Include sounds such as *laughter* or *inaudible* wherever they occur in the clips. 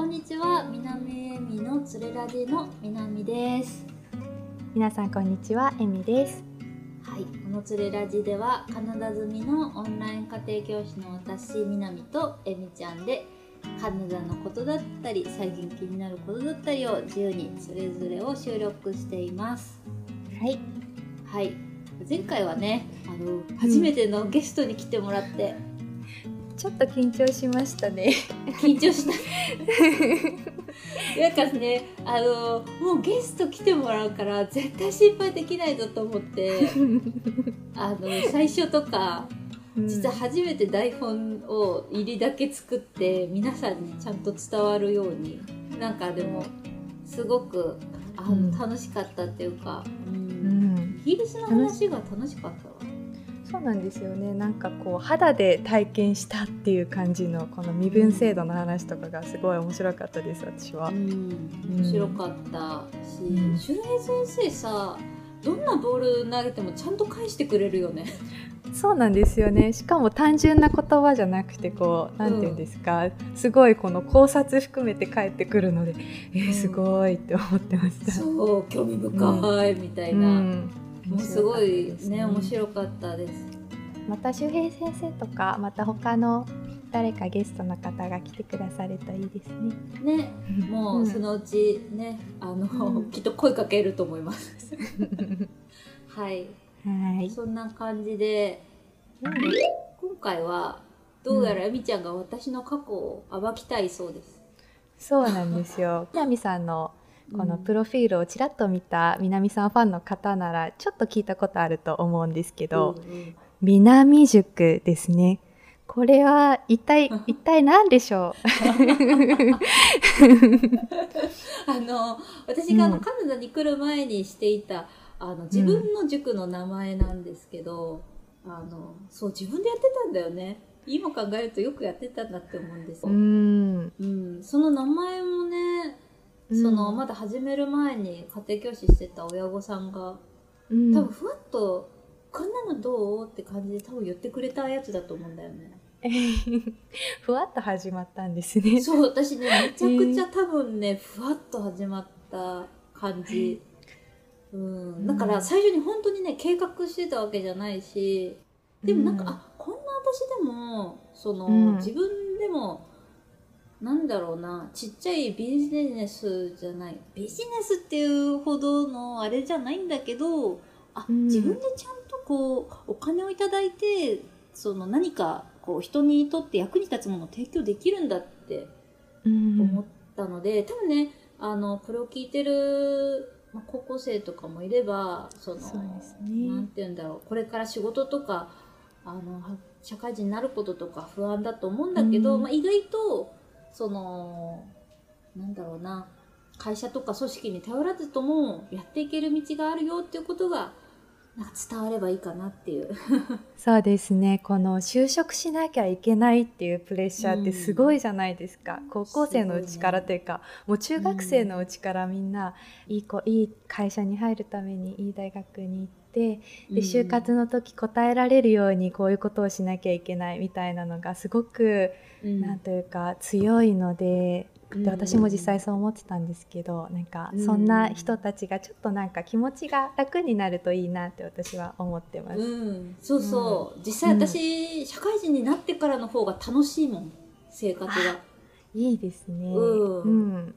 こんにちは南恵美のつれラジの南です。皆さんこんにちはえみです。はいこのつれラジではカナダ済みのオンライン家庭教師の私南とえみちゃんでカナダのことだったり最近気になることだったりを自由にそれぞれを収録しています。はい。はい。前回はねあの初めてのゲストに来てもらって、ちょっと緊張しましたね。緊張した。*laughs* なんかねあのもうゲスト来てもらうから絶対心配できないぞと思って *laughs* あの最初とか実は初めて台本を入りだけ作って皆さんにちゃんと伝わるようになんかでもすごくあの、うん。楽しかったっていうか、うん。うん。イギリスの話が楽しかったわ。そうなんですよね。なんかこう肌で体験したっていう感じのこの身分制度の話とかがすごい面白かったです私は。うん、面白かったし、うん。先生さどんなボール投げてもちゃんと返してくれるよね。そうなんですよね。しかも単純な言葉じゃなくてこうなんていうんですか、すごいこの考察含めて返ってくるのでえー、すごいって思ってました、そう興味深いみたいな、うんもうすごいね面い白かったです。また周平先生とかまた他の誰かゲストの方が来てくださるといいですね。ねもうそのうちね、あの、うんきっと声かけると思います。*laughs* はい、はい。そんな感じで今回はどうやらえみちゃんが私の過去を暴きたいそうです。*laughs* そうなんですよ。南さんのこのプロロフィールをちらっと見た南さんファンの方ならちょっと聞いたことあると思うんですけど、南塾ですね。これは一体 *laughs* 一体何でしょ *laughs* あの私があの、うんカナダに来る前にしていたあの自分の塾の名前なんですけど、あのそう自分でやってたんだよね今考えるとよくやってたんだって思うんですう。よ、ん。うん、その名前もねうんそのまだ始める前に家庭教師してた親御さんがうん。多分ふわっと「こんなのどう?」って感じで多分言ってくれたやつだと思うんだよね。*laughs* ふわっと始まったんですね。そう私ねめちゃくちゃ多分ねふわっと始まった感じ。うん、だから最初に本当にね計画してたわけじゃないし。でもなんか、うん。あこんな私でもその、うん。自分でもなんだろうなちっちゃいビジネスじゃない。ビジネスっていうほどのあれじゃないんだけどあ、うん。自分でちゃんとこうお金をいただいてその何かこう人にとって役に立つものを提供できるんだってうん。思ったので、多分ねあのこれを聞いてる、まあ、高校生とかもいればそのそね。なんて言うんだろうこれから仕事とかあのは社会人になることとか不安だと思うんだけど、うん。まあ、意外とそのなんだろうな。会社とか組織に頼らずともやっていける道があるよっていうことが伝わればいいかなっていう。そうですね。この就職しなきゃいけないっていうプレッシャーってすごいじゃないですか、高校生のうちからというか、もう中学生のうちからみんな、いい子いい会社に入るためにいい大学に行ってで就活の時答えられるようにこういうことをしなきゃいけないみたいなのがすごく、うん。なんというか強いので。うんで私も実際そう思ってたんですけどなんかうん。そんな人たちがちょっとなんか気持ちが楽になるといいなって私は思ってます。うん、そうそう、実際私、社会人になってからの方が楽しいもん生活が、いいですね。うん。うん。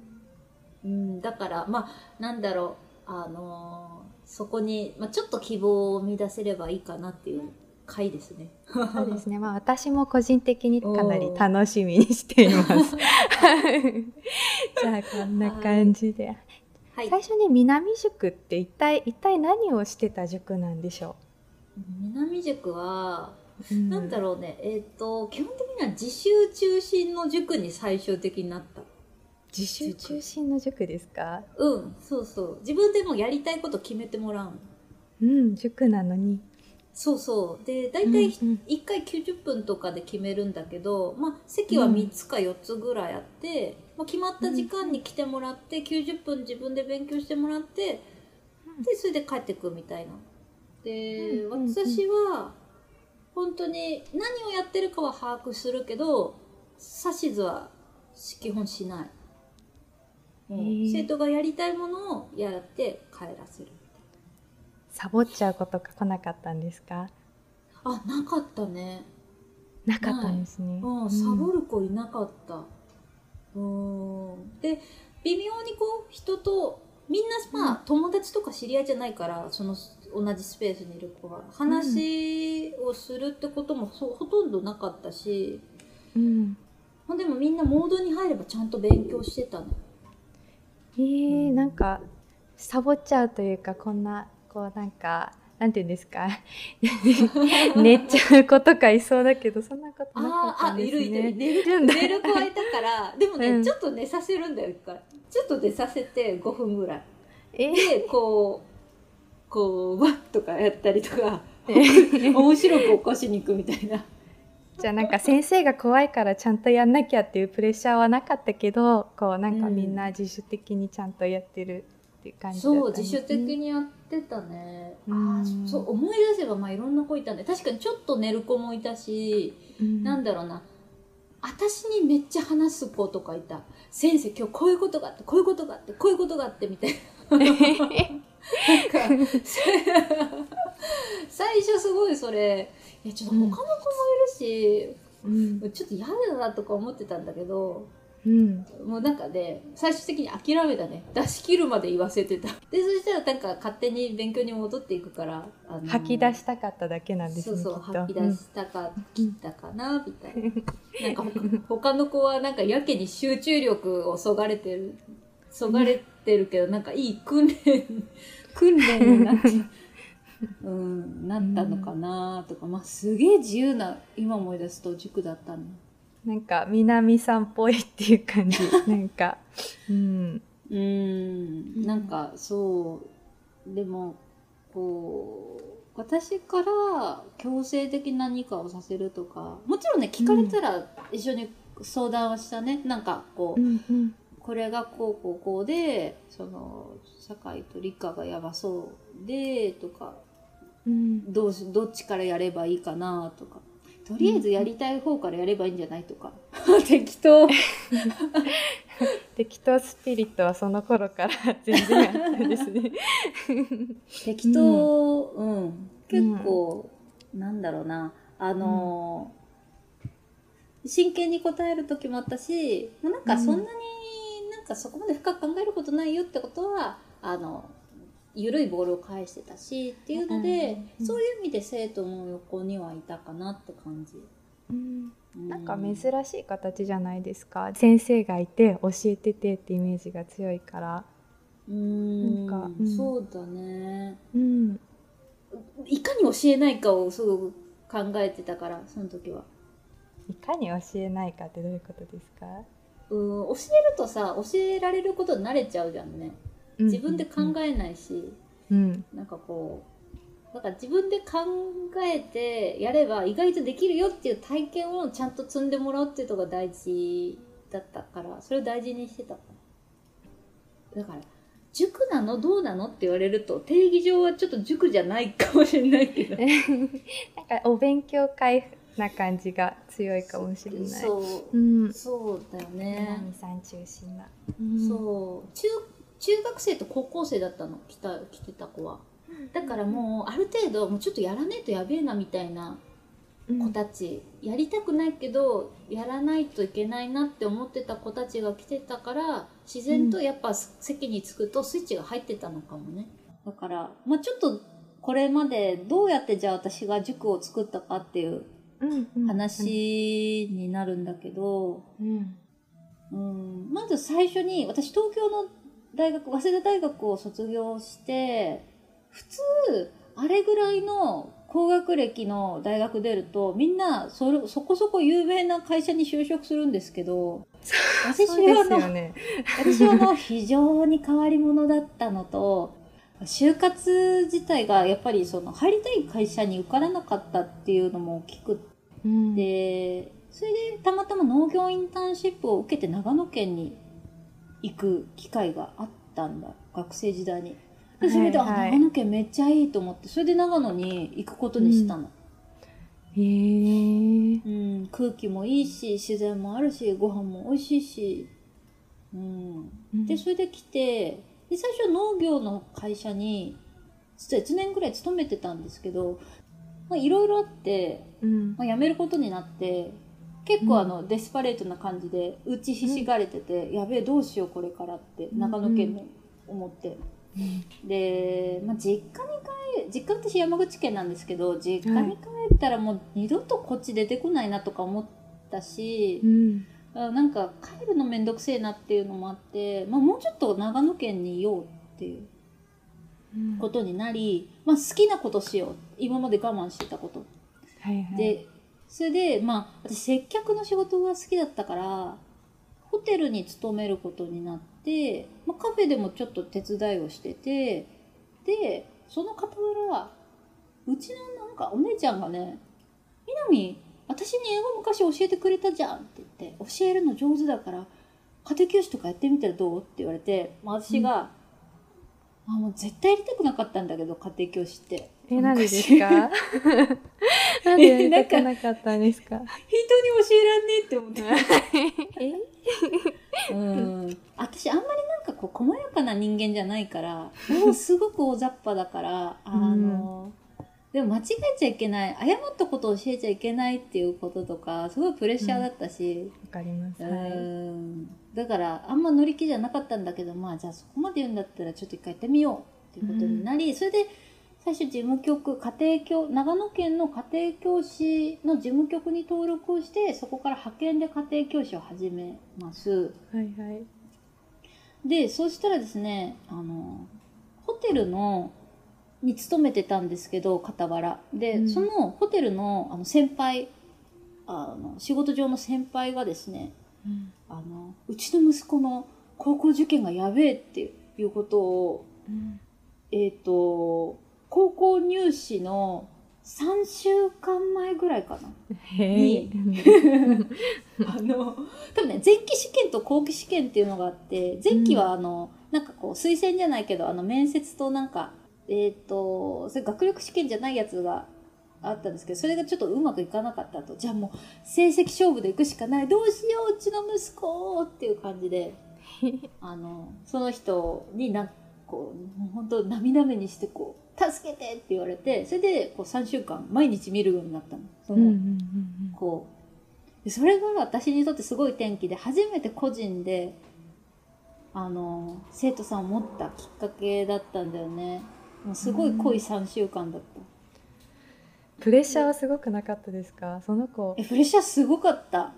うん、だからまあなんだろう。あのーそこに、まあ、ちょっと希望を見出せればいいかなっていう回ですねそうですね。まあ私も個人的にかなり楽しみにしています。*laughs* じゃあこんな感じで。はい最初に南塾って一体一体何をしてた塾なんでしょ南塾は、う。うんなんだろうねえっ、と基本的には自習中心の塾に最終的になった自習中心の塾ですか？うんそうそう自分でもやりたいこと決めてもらうのうん塾なのに。そうそう。で大体うんうん。1回90分とかで決めるんだけど、まあ、席は3つか4つぐらいあって、まあ、決まった時間に来てもらって90分自分で勉強してもらってでそれで帰ってくみたいな。で、うんうんうん。私は本当に何をやってるかは把握するけど指図は基本しない。生徒がやりたいものをやって帰らせるサボっちゃうことが来なかったんですか？あなかったねなかったんですね。うん、サボる子いなかった。うん。で、微妙にこう、人と、みんな、まあ、友達とか知り合いじゃないから、その、同じスペースにいる子は、話をするってことも、そうほとんどなかったし、うん。まあ、でもみんなモードに入ればちゃんと勉強してたの。えー、なんかサボっちゃうというかこんなこうなんかなんていうんですか？*laughs* 寝ちゃう子とかいそうだけどそんなことなかったですいるいる。ね。寝る、寝る子はいたから、*laughs* でもね、うんちょっと寝させるんだよ、一回。ちょっと寝させて5分ぐらい。え？ーで、こう、こう、わっとかやったりとか、え？ー *laughs* 面白く起こしに行くみたいな。じゃあなんか先生が怖いからちゃんとやんなきゃっていうプレッシャーはなかったけどこうなんかみんな自主的にちゃんとやってるっていう感じだったそう、自主的にやってたね。うんああ、そう、思い出せば、まあ、いろんな子いたんで、確かにちょっと寝る子もいたし、うんなんだろうな。私にめっちゃ話す子とかいた。先生、今日こういうことがあって、こういうことがあって、こういうことがあって、みたいな。なんか、最初すごいそれ、いや、ちょっと他の子もいるし、うんちょっと嫌だなとか思ってたんだけど、うんもうなんかね、最終的に諦めたね。出し切るまで言わせてた。*laughs* で、そしたらなんか勝手に勉強に戻っていくから、あの吐き出したかっただけなんですねそうそう、吐き出したか、切ったかな、みたいな。なんか他他の子はなんかやけに集中力をそがれてる、そがれてるけど、なんかいい訓練、*laughs* 訓練になって、*laughs* うん、なったのかなとか、まあすげえ自由な、今思い出すと塾だったの。なんか南さんっぽいっていう感じ。*laughs* なんか。うん。うーん。なんかそうでもこう私から強制的な何かをさせるとかもちろんね聞かれたら一緒に相談はしたね、なんかこう、うんうん。これがこうこうこうでその社会と理科がやばそうでとかうん。どうしどっちからやればいいかなとかとりあえずやりたい方からやればいいんじゃないとか。適当。*laughs* 適当スピリットはその頃から全然あったんですね。*laughs* 適当、うん、結構、なんだろうな、あのー真剣に答える時もあったし、まあなんかそんなになんかそこまで深く考えることないよってことは、あの、緩いボールを返してたしっていうので、うんそういう意味で生徒の横にはいたかなって感じ。うん。うなんか珍しい形じゃないですか。先生がいて教えててってイメージが強いから。うーん。なんかうん。そうだね。うん。いかに教えないかをすごく考えてたから、その時は。いかに教えないかってどういうことですか？うん、教えるとさ教えられることに慣れちゃうじゃんね自分で考えないし、うん。なんかこうなんか自分で考えてやれば意外とできるよっていう体験をちゃんと積んでもらうっていうのが大事だったからそれを大事にしてた。だから塾なのどうなのって言われると定義上はちょっと塾じゃないかもしれないけど。なんかお勉強会な感じが強いかもしれない。そう。うん。そうだよね、南さん中心な。そう。中中学生と高校生だったの来た来てた子は。だからもうある程度もうちょっとやらねえとやべえなみたいなうん。子たち、やりたくないけどやらないといけないなって思ってた子たちが来てたから自然とやっぱ席に着くとスイッチが入ってたのかもね。だからまあちょっとこれまでどうやってじゃあ私が塾を作ったかっていううんうん。話になるんだけど、うん。うん、まず最初に私東京の大学早稲田大学を卒業して普通あれぐらいの高学歴の大学出るとみんなそれそこそこ有名な会社に就職するんですけど *laughs* 私はあのね。私はあの非常に変わり者だったのと就活自体がやっぱりその入りたい会社に受からなかったっていうのも大きくうんでそれでたまたま農業インターンシップを受けて長野県に行く機会があったんだ学生時代に。でそれで、はい。はいあ長野県めっちゃいいと思ってそれで長野に行くことにしたの、へえ。うん空気もいいし自然もあるしご飯も美味しいし。うん、うん。でそれで来てで最初農業の会社に実は1年ぐらい勤めてたんですけどまあいろいろあって、うん。まあ、辞めることになって結構あの、デスパレートな感じで打ちひしがれてて、やべえどうしようこれからってうん。長野県に思って、で、まあ、実家に帰実家私山口県なんですけど実家に帰ったらもう二度とこっち出てこないなとか思ったしう、ん。あなんか帰るのめんどくせえなっていうのもあって、まあ、もうちょっと長野県にいようっていううん。ことになり、まあ、好きなことしよう。今まで我慢してたこと。はいはい。でそれでまあ私接客の仕事が好きだったからホテルに勤めることになって、まあ、カフェでもちょっと手伝いをしててでその傍らうちのなんかお姉ちゃんがね「みなみ私に英語昔教えてくれたじゃん」って言って「教えるの上手だから家庭教師とかやってみたらどう?」って言われて、まあ、私が、あもう絶対やりたくなかったんだけど家庭教師って。えなんでですか？*laughs* なんでやりたくなかったんですか？人に教えらんねえって思って。え？*laughs* うん、私あんまりなんかこう細やかな人間じゃないから *laughs* もうすごく大雑把だからあの、でも間違えちゃいけない謝ったことを教えちゃいけないっていうこととかすごいプレッシャーだったし、わかります。うはい。んだからあんま乗り気じゃなかったんだけどまあじゃあそこまで言うんだったらちょっと一回やってみようっていうことになり、それで最初事務局家庭教長野県の家庭教師の事務局に登録をしてそこから派遣で家庭教師を始めます。はいはい。でそうしたらですねあのホテルのに勤めてたんですけど傍ら。で、うん。そのホテルのあの先輩あの仕事上の先輩がですねうん。あのうちの息子の高校受験がやべえっていうことをうん。えっ、と高校入試の3週間前ぐらいかな。へえ。*laughs* あの多分ね前期試験と後期試験っていうのがあって前期はあの、なんかこう推薦じゃないけどあの面接となんかえっ、とそれ学力試験じゃないやつがあったんですけどそれがちょっとうまくいかなかったと。じゃあもう成績勝負でいくしかない。どうしよううちの息子っていう感じであのその人になこう本当涙目にしてこう助けてって言われてそれでこう3週間毎日見るようになったの。そのこう。でそれが私にとってすごい転機で初めて個人であの生徒さんを持ったきっかけだったんだよね。もうすごい濃い3週間だった、プレッシャーはすごくなかったですか？その子。えプレッシャーすごかった。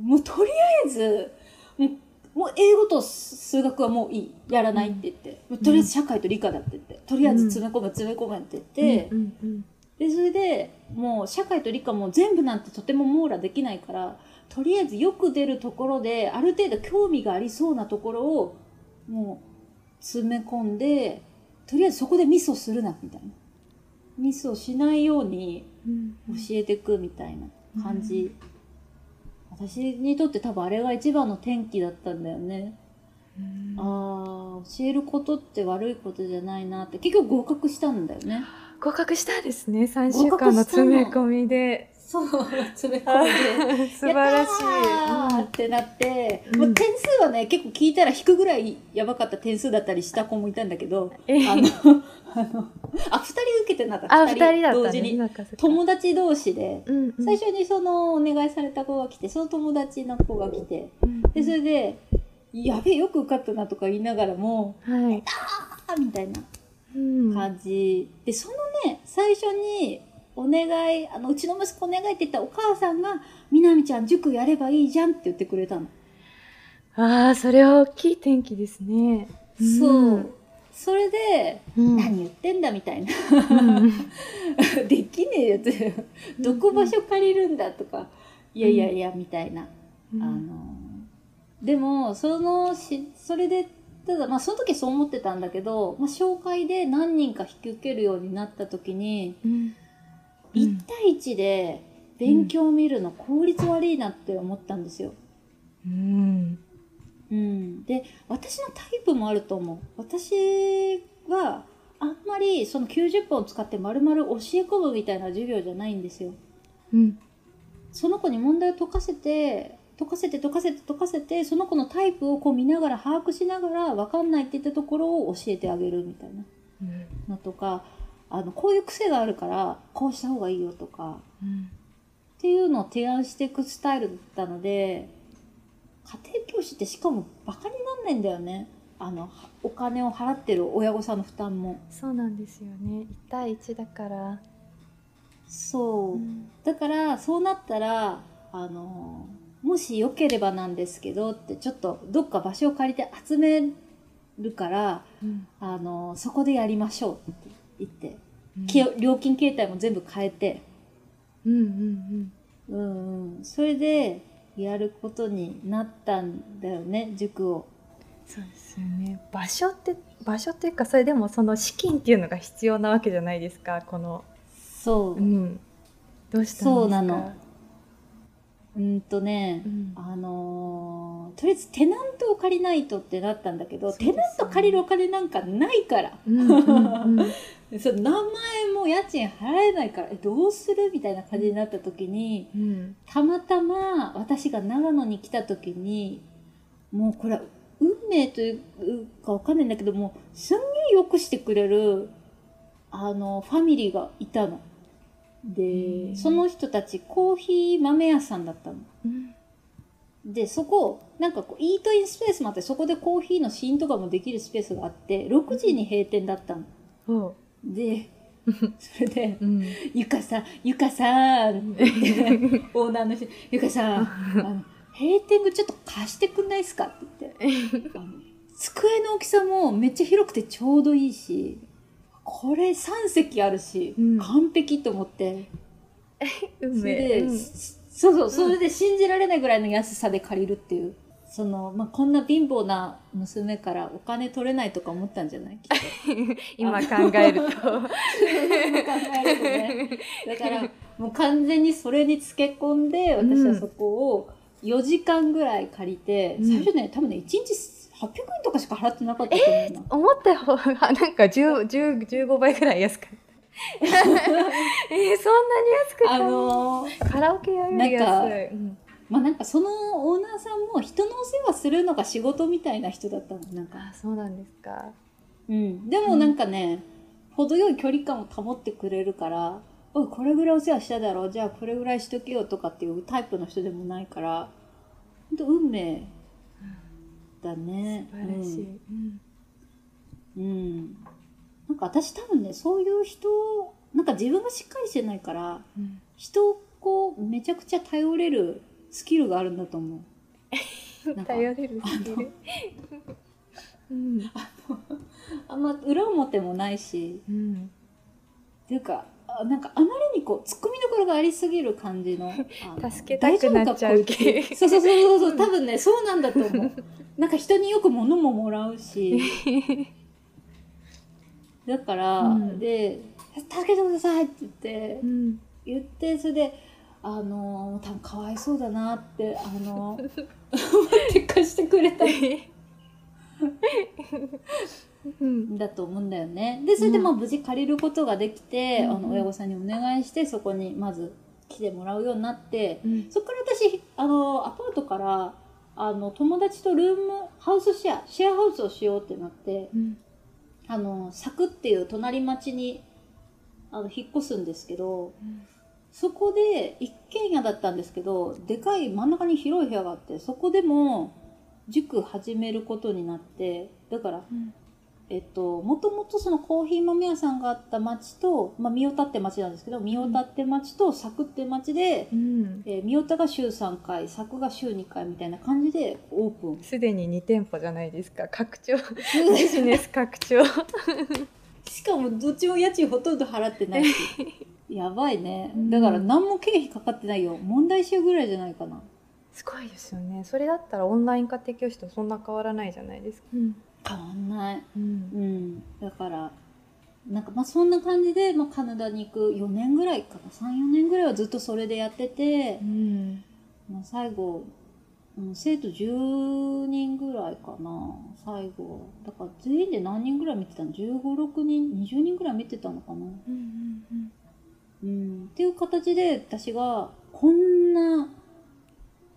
もうとりあえずもう英語と数学はもういい。やらないって言って、もうとりあえず社会と理科だって言って。とりあえず詰め込む詰め込むって言って、うんうんでそれでもう社会と理科も全部なんてとても網羅できないからとりあえずよく出るところである程度興味がありそうなところをもう詰め込んでとりあえずそこでミスをするなみたいな。ミスをしないようにうん。教えていくみたいな感じ、私にとって多分あれが一番の転機だったんだよね、うん。ああ教えることって悪いことじゃないなって。結局合格したんだよね。合格したんですね。3週間の。詰め込みでそう詰め込んで。*laughs* 素晴らしやったーいってなって、うん。もう点数はね結構聞いたら引くぐらいやばかった点数だったりした子もいたんだけどえあの *laughs* あのあ2人受けてなかった。あ二人だったね。同時に。友達同士でうんうん。最初にそのお願いされた子が来てその友達の子が来てうんでそれで「やべえよく受かったな」とか言いながらもはい「あーみたいなうん。感じ。でそのね最初にお願いあのうちの息子お願いって言ったお母さんが「みなみちゃん塾やればいいじゃん」って言ってくれたの。ああそれは大きい転機ですね。そう。それで、うん何言ってんだみたいな。うん。*laughs* できねえよってどこ場所借りるんだとか、いやいやいやみたいな、うん。あのでもそのしそれでただまあその時そう思ってたんだけど、まあ、紹介で何人か引き受けるようになった時にうんうん1対1で勉強を見るの効率悪いなって思ったんですよ。うん。うん、で私のタイプもあると思う。私はあんまりその90分を使って丸々教え込むみたいな授業じゃないんですよ。うん。その子に問題を解かせて溶かせて溶かせて溶かせてその子のタイプをこう見ながら把握しながら分かんないって言ったところを教えてあげるみたいなうんのとかあのこういう癖があるからこうした方がいいよとかうんっていうのを提案していくスタイルだったので家庭教師ってしかもバカになんないんだよね。あのはお金を払ってる親御さんの負担も。そうなんですよね。1対1だから、そう、うん。だからそうなったらあのもしよければなんですけどってちょっとどっか場所を借りて集めるからうん。あのそこでやりましょうって言って、うん。き料金形態も全部変えて、うんうんうん。うん、それでやることになったんだよね塾を。そうですよね。場所って場所っていうかそれでもその資金っていうのが必要なわけじゃないですかこの。そう、うん。どうしたんですか？そうなの。うんとね、うん。あのーとりあえずテナントを借りないとってなったんだけど、ね。テナント借りるお金なんかないから。うんうんうん *laughs* その何万円も家賃払えないからえどうするみたいな感じになった時にうんたまたま私が長野に来た時にもうこれは運命というかわかんないんだけどもすんげえよくしてくれるあのファミリーがいたの。でうんその人たちコーヒー豆屋さんだったの。うんでそこなんかこうイートインスペースもあってそこでコーヒーの試飲とかもできるスペースがあって6時に閉店だったの。おうでそれでうん「ゆかさんゆかさん」っ *laughs* てオーナーの人「ゆかさんあの閉店後ちょっと貸してくんないですか?」って言って。あの机の大きさもめっちゃ広くてちょうどいいしこれ3席あるし、うん。完璧と思って。運それで、命うん。そうそうそれで信じられないぐらいの安さで借りるっていう。そのまあ、こんな貧乏な娘からお金取れないとか思ったんじゃない？きっと。*laughs* 今考えると。考えるとね。だからもう完全にそれにつけ込んで私はそこを4時間ぐらい借りて、うん。最初ね多分ね1日800円とかしか払ってなかったと思うな、思った方がなんか10 10 15倍ぐらい安かった。*laughs* えー、そんなに安くあたのーカラオケ屋よりなんか安い、うんまあなんかそのオーナーさんも人のお世話するのが仕事みたいな人だったのなんか、あそうなんですか。うん、でもなんかね、程よい距離感を保ってくれるからおいこれぐらいお世話しただろうじゃあこれぐらいしとけよとかっていうタイプの人でもないから本当運命だね。素晴らしい、うんうん、うん。なんか私多分ねそういう人なんか自分がしっかりしてないからうん。人をこうめちゃくちゃ頼れるスキルがあるんだと思う。*laughs* 頼れるスキル。うん。あんま裏表もないしうん。っていうかあなんかあまりにこうツッコミどころがありすぎる感じの *laughs* 助けたくなっちゃう大丈夫かこいつそうそうそうそうそう多分ねそうなんだと思う。*laughs* なんか人によく物ももらうし。だから、うん。で「助けてください」って言ってうん。言ってそれであの多分かわいそうだなってあの *laughs* って貸してくれた。うんんだと思うんだよね。でそれでまあ無事借りることができて、うん。あの親御さんにお願いしてそこにまず来てもらうようになって、うん。そこから私あのアパートからあの友達とルームハウスシェアシェアハウスをしようってなってうん。あの佐久っていう隣町にあの引っ越すんですけどそこで一軒家だったんですけどでかい真ん中に広い部屋があってそこでも塾始めることになってだからうん。えっと、もともとそのコーヒー豆屋さんがあった町と、まあ、三代田って町なんですけど、三代田って町と佐久って町で、うん。えー、三代田が週3回、佐久が週2回みたいな感じでオープン。すでに2店舗じゃないですか。拡張。*laughs* ビジネス拡張。しかもどっちも家賃ほとんど払ってないし。*laughs* やばいねう。んだから何も経費かかってないよ。問題集ぐらいじゃないかな。すごいですよねそれだったらオンライン家庭教師とそんな変わらないじゃないですかうん変わんない。うんうん。だから、なんかまあそんな感じで、まあ、カナダに行く4年ぐらいかな。3、4年ぐらいはずっとそれでやってて、うんまあ、最後、うん、生徒10人ぐらいかな最後だから全員で何人ぐらい見てたの？1 5 6人？20人ぐらい見てたのかな、うんうんうん、っていう形で私がこんな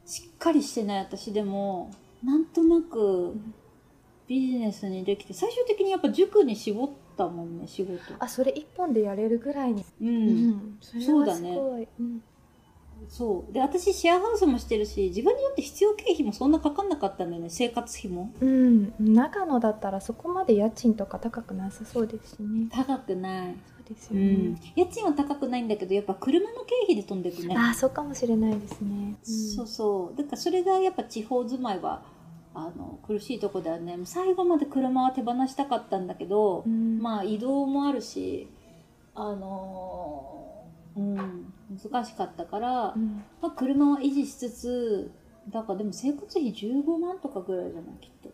しっかりしてない私でもなんとなくビジネスにできて最終的にやっぱ塾に絞ったもんね仕事。あそれ一本でやれるぐらいに、うん、うん、それはすごい、うん。そう。で私シェアハウスもしてるし自分によって必要経費もそんなかかんなかったんだよね生活費も。うん、長野だったらそこまで家賃とか高くなさそうですしね。高くない、そうですようん。ね。、家賃は高くないんだけどやっぱ車の経費で飛んでくね。ああ、そうかもしれないですね。そうそう。だからそれがやっぱ地方住まいはあの苦しいとこだよね。最後まで車は手放したかったんだけど、うん、まあ移動もあるしあのーうん難しかったから、うん、まあ、車は維持しつつだからでも生活費15万とかぐらいじゃないきっと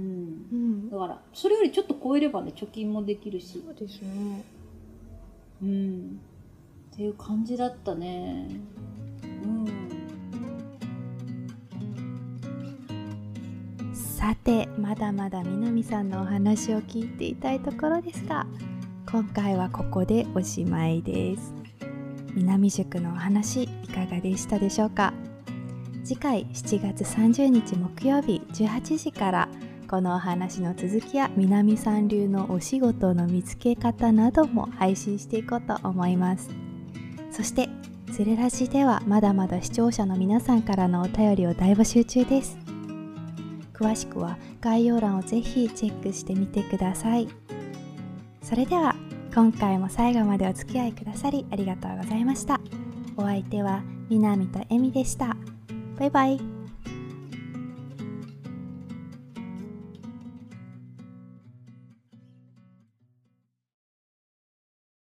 うん。うん。だ、からそれよりちょっと超えればね貯金もできるし。そうですね。うん。っていう感じだったね。うん。さて、まだまだ南さんのお話を聞いていたいところですが、今回はここでおしまいです。南塾のお話いかがでしたでしょうか？次回7月30日木曜日18時からこのお話の続きや南さん流のお仕事の見つけ方なども配信していこうと思います。そしてセレラジではまだまだ視聴者の皆さんからのお便りを大募集中です。詳しくは概要欄をぜひチェックしてみてください。それでは今回も最後までお付き合いくださりありがとうございました。お相手は南とえみでした。バイバイ。